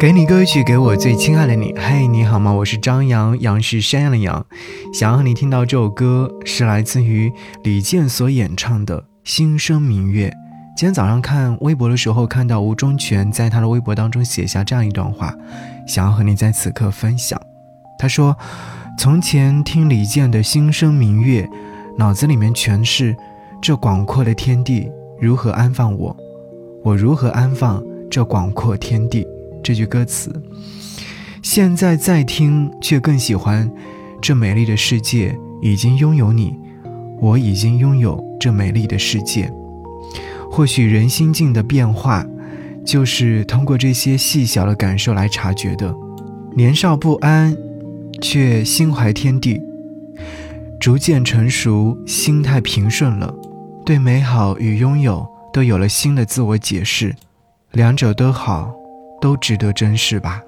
给你歌曲，给我最亲爱的你。嘿，你好吗？我是张扬，杨是山羊的羊。想要和你听到这首歌，是来自于李健所演唱的《心声明月》。今天早上看微博的时候，看到吴忠全在他的微博当中写下这样一段话，想要和你在此刻分享。他说：“从前听李健的《心声明月》，脑子里面全是这广阔的天地如何安放我，我如何安放这广阔天地。”这句歌词，现在再听却更喜欢。这美丽的世界已经拥有你，我已经拥有这美丽的世界。或许人心境的变化，就是通过这些细小的感受来察觉的。年少不安，却心怀天地；逐渐成熟，心态平顺了，对美好与拥有都有了新的自我解释。两者都好。都值得珍视吧。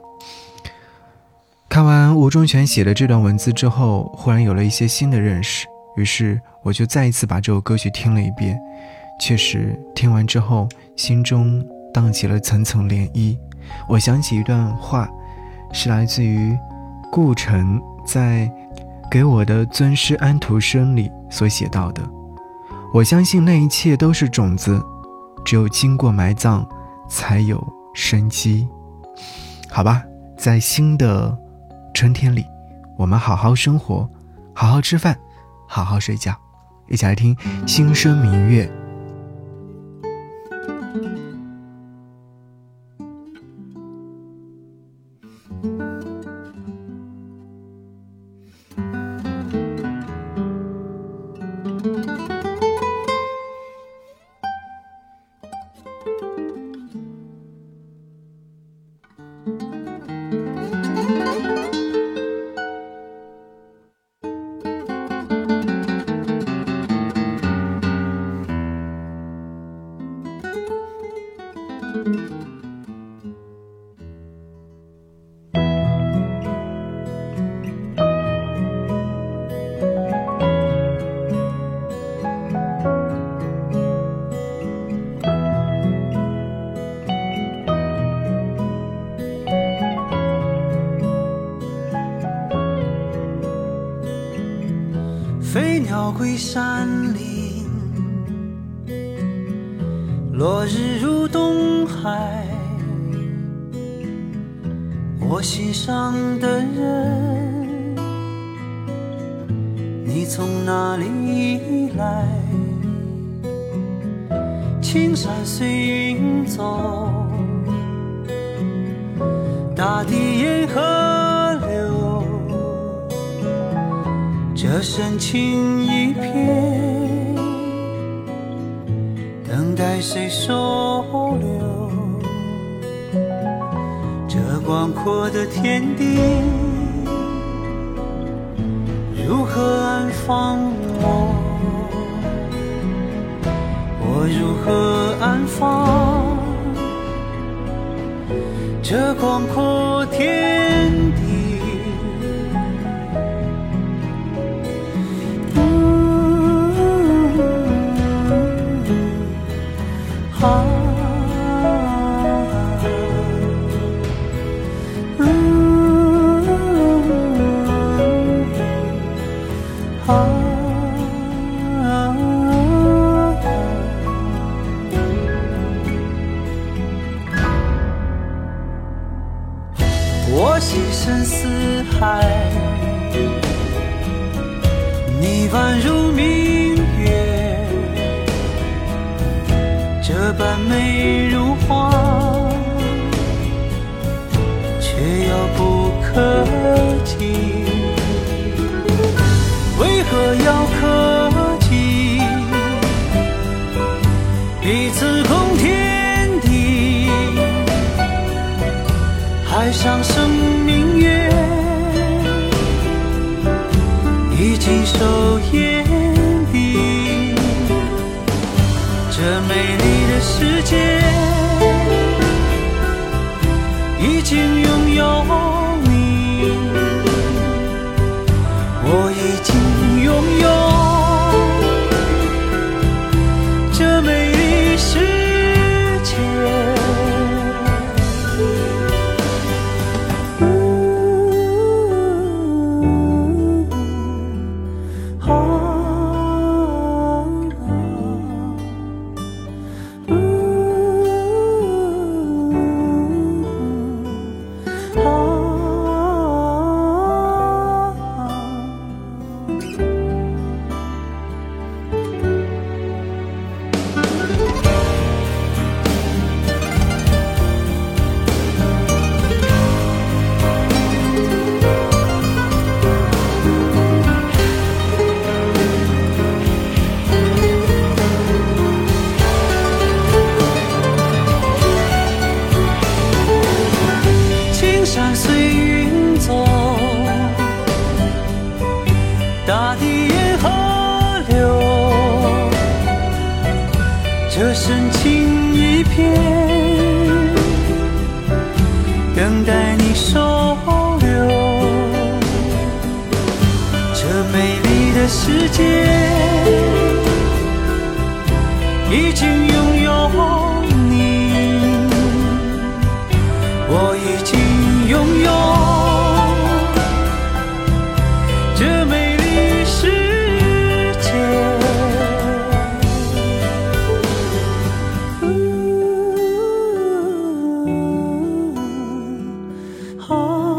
看完吴忠全写的这段文字之后，忽然有了一些新的认识，于是我就再一次把这首歌曲听了一遍。确实，听完之后，心中荡起了层层涟漪。我想起一段话，是来自于顾城在《给我的尊师安徒生》里所写到的：“我相信那一切都是种子，只有经过埋葬，才有。”生机，好吧，在新的春天里，我们好好生活，好好吃饭，好好睡觉，一起来听《心声明月》。飞鸟归山林，落日入东海。我心上的人，你从哪里来？青山随云走，大地沿河。深情一片，等待谁收留？这广阔的天地，如何安放我？我如何安放这广阔天好美如画，却遥不可及。为何要可及？彼此共天地，海上生。手眼底，深情一片，等待你收留。这美丽的世界，已经。可